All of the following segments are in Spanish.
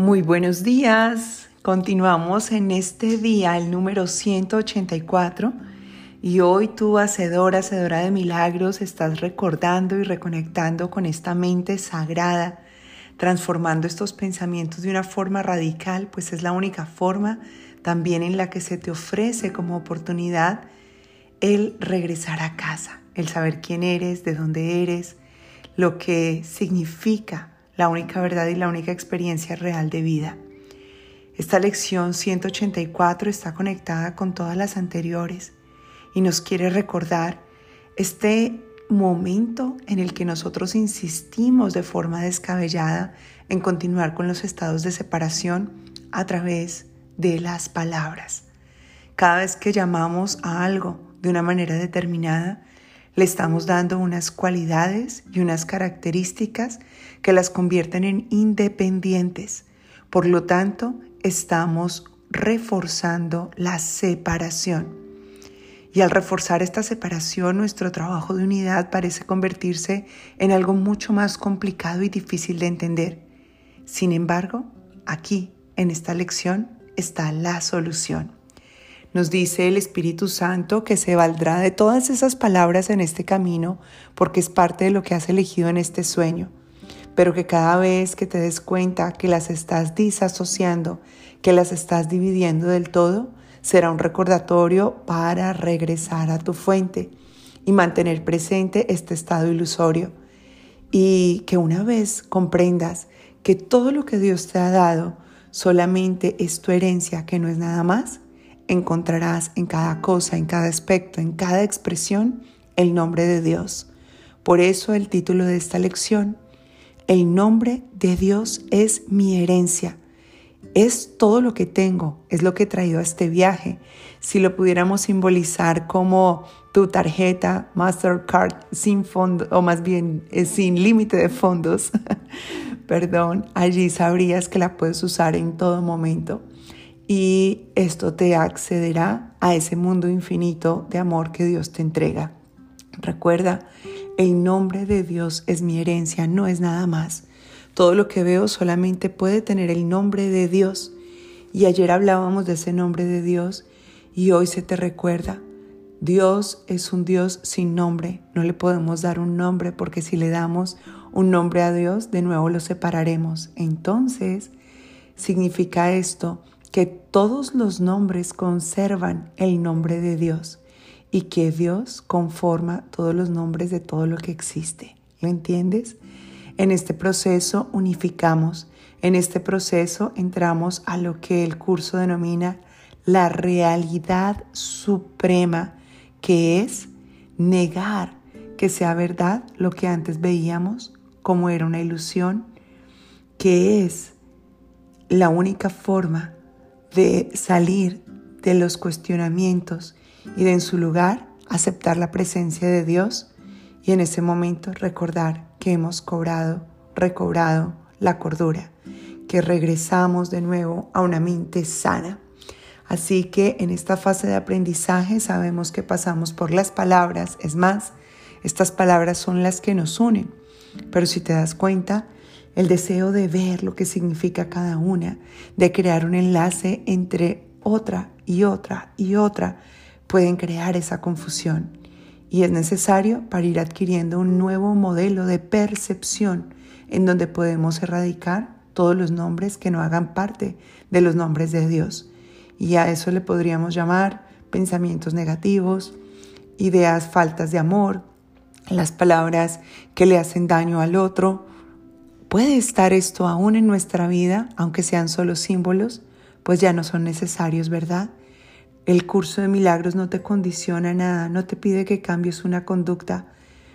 Muy buenos días. Continuamos en este día, el número 184. Y hoy tú, hacedora, hacedora de milagros, estás recordando y reconectando con esta mente sagrada, transformando estos pensamientos de una forma radical, pues es la única forma también en la que se te ofrece como oportunidad el regresar a casa, el saber quién eres, de dónde eres, lo que significa la única verdad y la única experiencia real de vida. Esta lección 184 está conectada con todas las anteriores y nos quiere recordar este momento en el que nosotros insistimos de forma descabellada en continuar con los estados de separación a través de las palabras. Cada vez que llamamos a algo de una manera determinada, le estamos dando unas cualidades y unas características que las convierten en independientes. Por lo tanto, estamos reforzando la separación. Y al reforzar esta separación, nuestro trabajo de unidad parece convertirse en algo mucho más complicado y difícil de entender. Sin embargo, aquí, en esta lección, está la solución. Nos dice el Espíritu Santo que se valdrá de todas esas palabras en este camino porque es parte de lo que has elegido en este sueño, pero que cada vez que te des cuenta que las estás disasociando, que las estás dividiendo del todo, será un recordatorio para regresar a tu fuente y mantener presente este estado ilusorio. Y que una vez comprendas que todo lo que Dios te ha dado solamente es tu herencia, que no es nada más, encontrarás en cada cosa, en cada aspecto, en cada expresión, el nombre de Dios. Por eso el título de esta lección, el nombre de Dios es mi herencia. Es todo lo que tengo, es lo que he traído a este viaje. Si lo pudiéramos simbolizar como tu tarjeta Mastercard sin fondo, o más bien eh, sin límite de fondos, perdón, allí sabrías que la puedes usar en todo momento y esto te accederá a ese mundo infinito de amor que Dios te entrega. Recuerda, el nombre de Dios es mi herencia, no es nada más. Todo lo que veo solamente puede tener el nombre de Dios. Y ayer hablábamos de ese nombre de Dios y hoy se te recuerda. Dios es un Dios sin nombre. No le podemos dar un nombre porque si le damos un nombre a Dios, de nuevo lo separaremos. Entonces, significa esto que todos los nombres conservan el nombre de Dios y que Dios conforma todos los nombres de todo lo que existe. ¿Lo entiendes? En este proceso unificamos, en este proceso entramos a lo que el curso denomina la realidad suprema, que es negar que sea verdad lo que antes veíamos como era una ilusión, que es la única forma de salir de los cuestionamientos y de en su lugar aceptar la presencia de Dios y en ese momento recordar que hemos cobrado, recobrado la cordura, que regresamos de nuevo a una mente sana. Así que en esta fase de aprendizaje sabemos que pasamos por las palabras, es más, estas palabras son las que nos unen, pero si te das cuenta, el deseo de ver lo que significa cada una, de crear un enlace entre otra y otra y otra, pueden crear esa confusión. Y es necesario para ir adquiriendo un nuevo modelo de percepción en donde podemos erradicar todos los nombres que no hagan parte de los nombres de Dios. Y a eso le podríamos llamar pensamientos negativos, ideas faltas de amor, las palabras que le hacen daño al otro, ¿Puede estar esto aún en nuestra vida, aunque sean solo símbolos? Pues ya no son necesarios, ¿verdad? El curso de milagros no te condiciona nada, no te pide que cambies una conducta,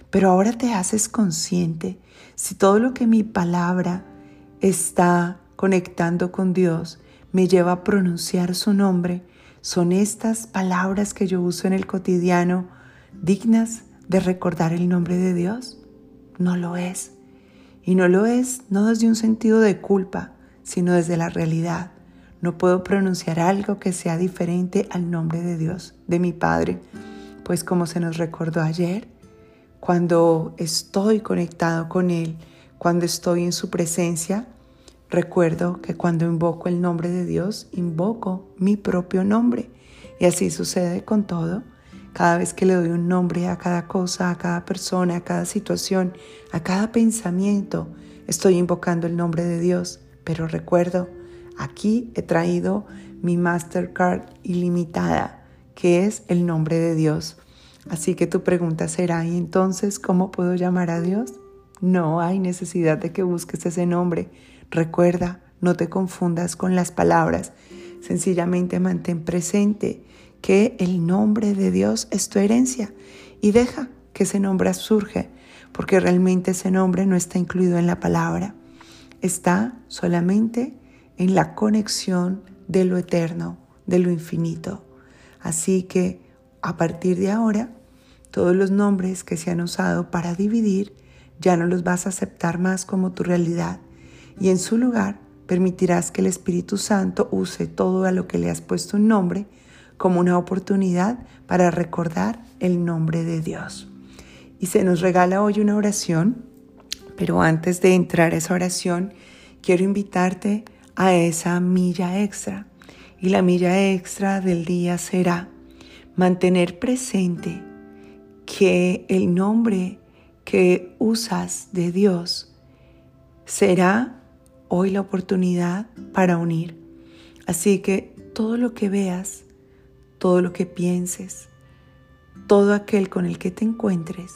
pero ahora te haces consciente si todo lo que mi palabra está conectando con Dios me lleva a pronunciar su nombre, son estas palabras que yo uso en el cotidiano dignas de recordar el nombre de Dios? No lo es. Y no lo es no desde un sentido de culpa, sino desde la realidad. No puedo pronunciar algo que sea diferente al nombre de Dios, de mi Padre, pues como se nos recordó ayer, cuando estoy conectado con Él, cuando estoy en su presencia, Recuerdo que cuando invoco el nombre de Dios, invoco mi propio nombre. Y así sucede con todo. Cada vez que le doy un nombre a cada cosa, a cada persona, a cada situación, a cada pensamiento, estoy invocando el nombre de Dios. Pero recuerdo, aquí he traído mi Mastercard ilimitada, que es el nombre de Dios. Así que tu pregunta será, ¿y entonces cómo puedo llamar a Dios? No hay necesidad de que busques ese nombre. Recuerda, no te confundas con las palabras. Sencillamente mantén presente que el nombre de Dios es tu herencia y deja que ese nombre surge, porque realmente ese nombre no está incluido en la palabra. Está solamente en la conexión de lo eterno, de lo infinito. Así que a partir de ahora, todos los nombres que se han usado para dividir ya no los vas a aceptar más como tu realidad y en su lugar permitirás que el Espíritu Santo use todo a lo que le has puesto un nombre como una oportunidad para recordar el nombre de Dios. Y se nos regala hoy una oración, pero antes de entrar a esa oración, quiero invitarte a esa milla extra. Y la milla extra del día será mantener presente que el nombre que usas de Dios será hoy la oportunidad para unir. Así que todo lo que veas, todo lo que pienses, todo aquel con el que te encuentres,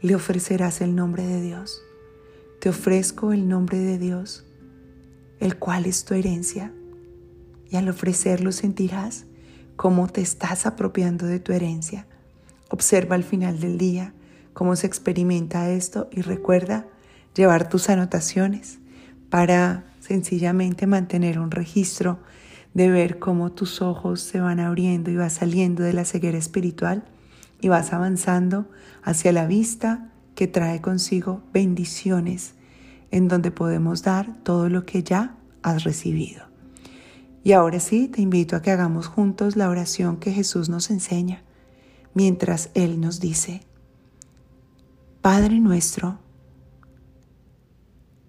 le ofrecerás el nombre de Dios. Te ofrezco el nombre de Dios, el cual es tu herencia. Y al ofrecerlo sentirás cómo te estás apropiando de tu herencia. Observa al final del día cómo se experimenta esto y recuerda llevar tus anotaciones para sencillamente mantener un registro de ver cómo tus ojos se van abriendo y vas saliendo de la ceguera espiritual y vas avanzando hacia la vista que trae consigo bendiciones en donde podemos dar todo lo que ya has recibido. Y ahora sí, te invito a que hagamos juntos la oración que Jesús nos enseña, mientras Él nos dice, Padre nuestro,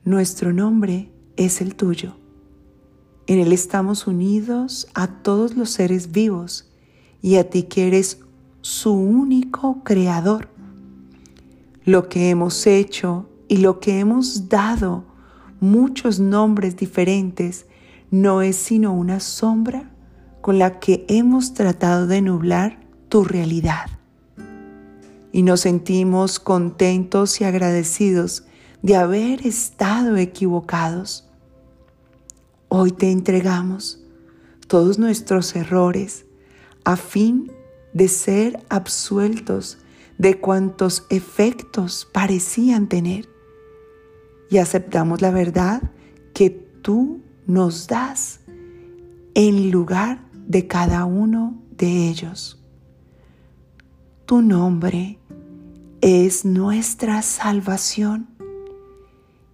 nuestro nombre es el tuyo. En Él estamos unidos a todos los seres vivos y a ti que eres su único creador. Lo que hemos hecho y lo que hemos dado muchos nombres diferentes no es sino una sombra con la que hemos tratado de nublar tu realidad. Y nos sentimos contentos y agradecidos de haber estado equivocados. Hoy te entregamos todos nuestros errores a fin de ser absueltos de cuantos efectos parecían tener y aceptamos la verdad que tú nos das en lugar de cada uno de ellos. Tu nombre es nuestra salvación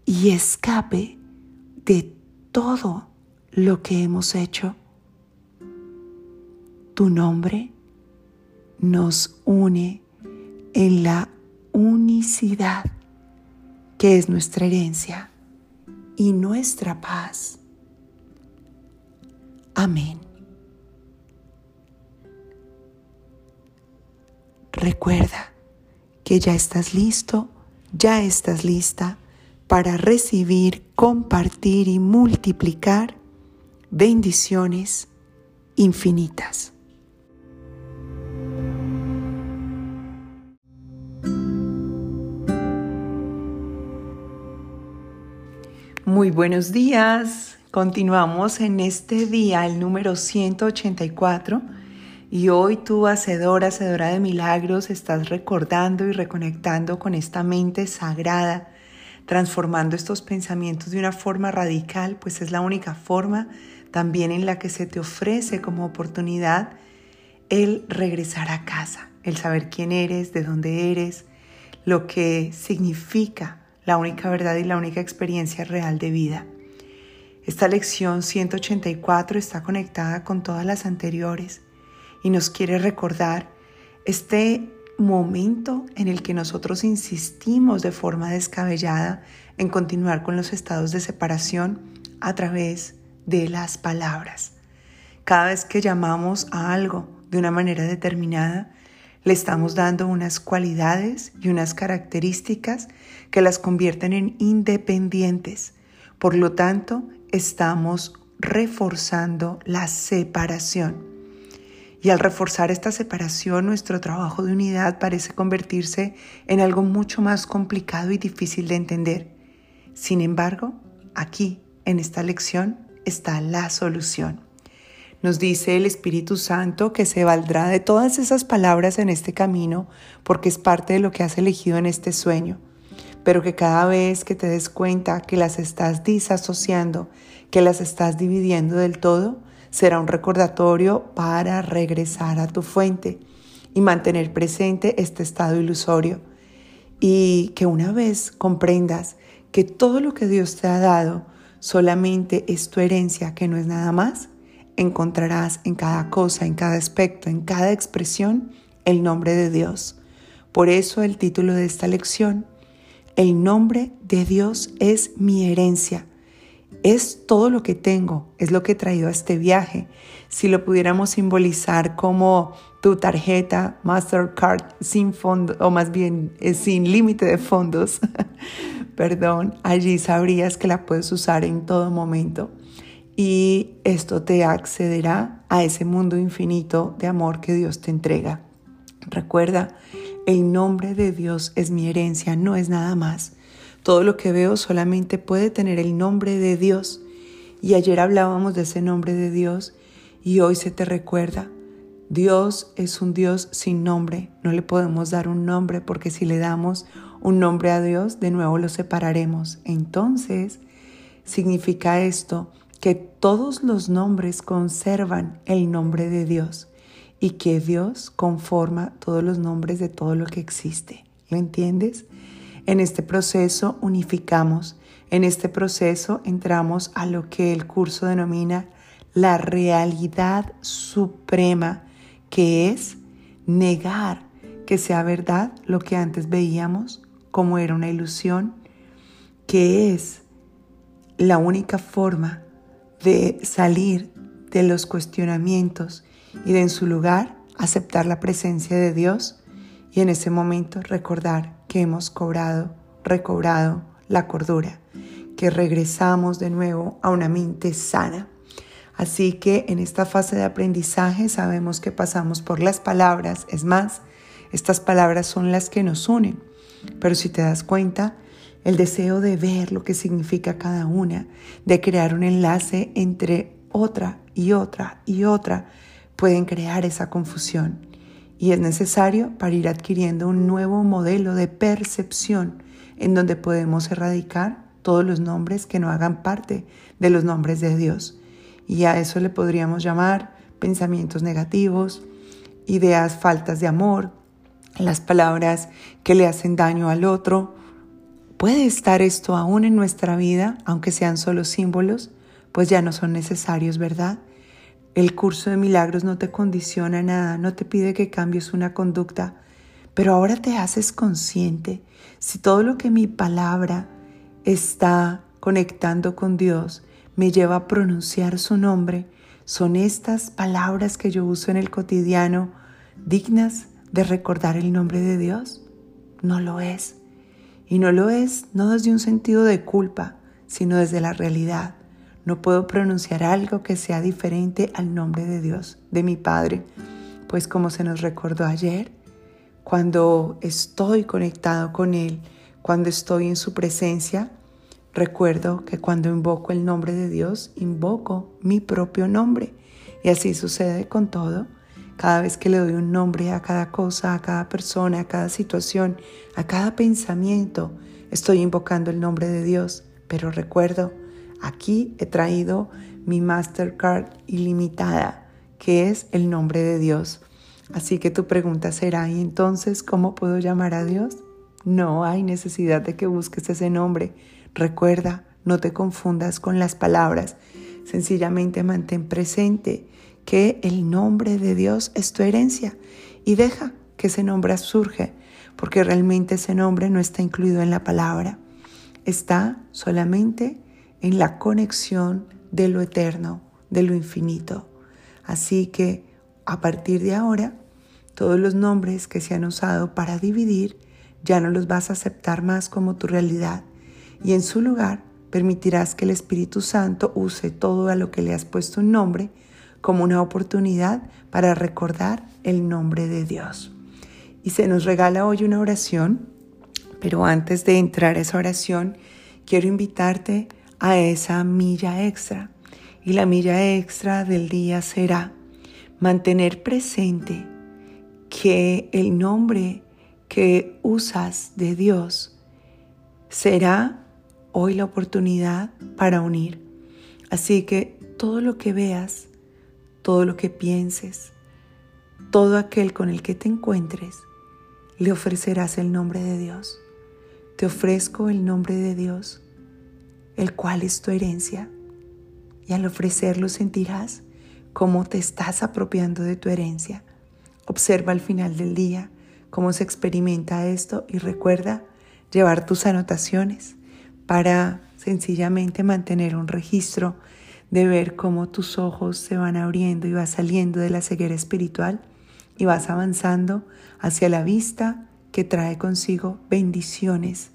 y escape de todo lo que hemos hecho. Tu nombre nos une en la unicidad que es nuestra herencia y nuestra paz. Amén. Recuerda que ya estás listo, ya estás lista para recibir, compartir y multiplicar bendiciones infinitas. Muy buenos días. Continuamos en este día, el número 184. Y hoy tú, hacedor, hacedora de milagros, estás recordando y reconectando con esta mente sagrada transformando estos pensamientos de una forma radical, pues es la única forma también en la que se te ofrece como oportunidad el regresar a casa, el saber quién eres, de dónde eres, lo que significa la única verdad y la única experiencia real de vida. Esta lección 184 está conectada con todas las anteriores y nos quiere recordar este momento en el que nosotros insistimos de forma descabellada en continuar con los estados de separación a través de las palabras. Cada vez que llamamos a algo de una manera determinada, le estamos dando unas cualidades y unas características que las convierten en independientes. Por lo tanto, estamos reforzando la separación. Y al reforzar esta separación, nuestro trabajo de unidad parece convertirse en algo mucho más complicado y difícil de entender. Sin embargo, aquí, en esta lección, está la solución. Nos dice el Espíritu Santo que se valdrá de todas esas palabras en este camino porque es parte de lo que has elegido en este sueño, pero que cada vez que te des cuenta que las estás disasociando, que las estás dividiendo del todo, será un recordatorio para regresar a tu fuente y mantener presente este estado ilusorio. Y que una vez comprendas que todo lo que Dios te ha dado solamente es tu herencia, que no es nada más, encontrarás en cada cosa, en cada aspecto, en cada expresión, el nombre de Dios. Por eso el título de esta lección, el nombre de Dios es mi herencia es todo lo que tengo, es lo que he traído a este viaje. Si lo pudiéramos simbolizar como tu tarjeta Mastercard sin fondo, o más bien eh, sin límite de fondos, perdón, allí sabrías que la puedes usar en todo momento. Y esto te accederá a ese mundo infinito de amor que Dios te entrega. Recuerda, el nombre de Dios es mi herencia, no es nada más. Todo lo que veo solamente puede tener el nombre de Dios. Y ayer hablábamos de ese nombre de Dios y hoy se te recuerda. Dios es un Dios sin nombre. No le podemos dar un nombre porque si le damos un nombre a Dios, de nuevo lo separaremos. Entonces, significa esto que todos los nombres conservan el nombre de Dios y que Dios conforma todos los nombres de todo lo que existe. ¿Lo entiendes? En este proceso unificamos, en este proceso entramos a lo que el curso denomina la realidad suprema, que es negar que sea verdad lo que antes veíamos como era una ilusión, que es la única forma de salir de los cuestionamientos y de en su lugar aceptar la presencia de Dios y en ese momento recordar que hemos cobrado, recobrado la cordura, que regresamos de nuevo a una mente sana. Así que en esta fase de aprendizaje sabemos que pasamos por las palabras, es más, estas palabras son las que nos unen, pero si te das cuenta, el deseo de ver lo que significa cada una, de crear un enlace entre otra y otra y otra, pueden crear esa confusión y es necesario para ir adquiriendo un nuevo modelo de percepción en donde podemos erradicar todos los nombres que no hagan parte de los nombres de Dios. Y a eso le podríamos llamar pensamientos negativos, ideas faltas de amor, las palabras que le hacen daño al otro. ¿Puede estar esto aún en nuestra vida, aunque sean solo símbolos? Pues ya no son necesarios, ¿verdad? El curso de milagros no te condiciona nada, no te pide que cambies una conducta, pero ahora te haces consciente si todo lo que mi palabra está conectando con Dios me lleva a pronunciar su nombre, son estas palabras que yo uso en el cotidiano dignas de recordar el nombre de Dios? No lo es. Y no lo es no desde un sentido de culpa, sino desde la realidad. No puedo pronunciar algo que sea diferente al nombre de Dios, de mi Padre, pues como se nos recordó ayer, cuando estoy conectado con Él, cuando estoy en su presencia, recuerdo que cuando invoco el nombre de Dios, invoco mi propio nombre. Y así sucede con todo. Cada vez que le doy un nombre a cada cosa, a cada persona, a cada situación, a cada pensamiento, estoy invocando el nombre de Dios. Pero recuerdo, Aquí he traído mi Mastercard ilimitada, que es el nombre de Dios. Así que tu pregunta será, ¿y entonces cómo puedo llamar a Dios? No hay necesidad de que busques ese nombre. Recuerda, no te confundas con las palabras. Sencillamente mantén presente que el nombre de Dios es tu herencia y deja que ese nombre surge, porque realmente ese nombre no está incluido en la palabra. Está solamente en la conexión de lo eterno, de lo infinito. Así que a partir de ahora, todos los nombres que se han usado para dividir ya no los vas a aceptar más como tu realidad y en su lugar permitirás que el Espíritu Santo use todo a lo que le has puesto un nombre como una oportunidad para recordar el nombre de Dios. Y se nos regala hoy una oración, pero antes de entrar a esa oración, quiero invitarte a esa milla extra. Y la milla extra del día será mantener presente que el nombre que usas de Dios será hoy la oportunidad para unir. Así que todo lo que veas, todo lo que pienses, todo aquel con el que te encuentres, le ofrecerás el nombre de Dios. Te ofrezco el nombre de Dios, el cual es tu herencia. Y al ofrecerlo sentirás cómo te estás apropiando de tu herencia. Observa al final del día cómo se experimenta esto y recuerda llevar tus anotaciones para sencillamente mantener un registro de ver cómo tus ojos se van abriendo y vas saliendo de la ceguera espiritual y vas avanzando hacia la vista que trae consigo bendiciones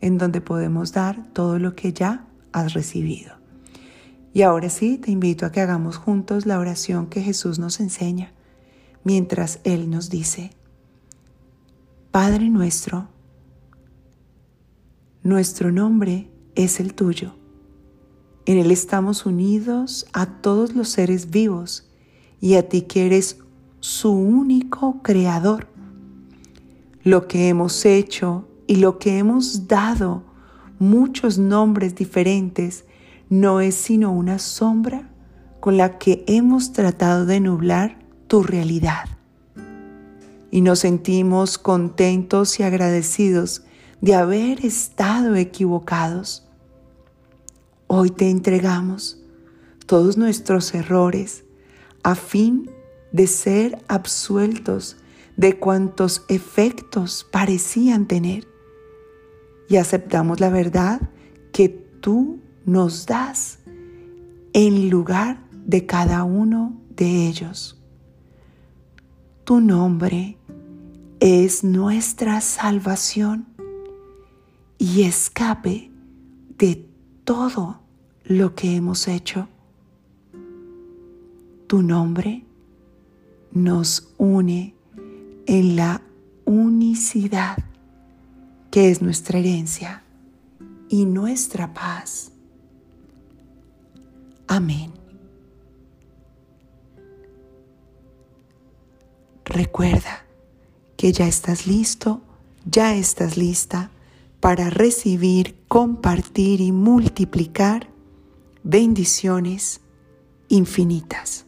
en donde podemos dar todo lo que ya has recibido. Y ahora sí, te invito a que hagamos juntos la oración que Jesús nos enseña, mientras Él nos dice, Padre nuestro, nuestro nombre es el tuyo. En Él estamos unidos a todos los seres vivos y a ti que eres su único creador. Lo que hemos hecho y lo que hemos dado muchos nombres diferentes no es sino una sombra con la que hemos tratado de nublar tu realidad. Y nos sentimos contentos y agradecidos de haber estado equivocados. Hoy te entregamos todos nuestros errores a fin de ser absueltos de cuantos efectos parecían tener y aceptamos la verdad que tú nos das en lugar de cada uno de ellos. Tu nombre es nuestra salvación y escape de todo lo que hemos hecho. Tu nombre nos une en la unicidad que es nuestra herencia y nuestra paz. Amén. Recuerda que ya estás listo, ya estás lista para recibir, compartir y multiplicar bendiciones infinitas.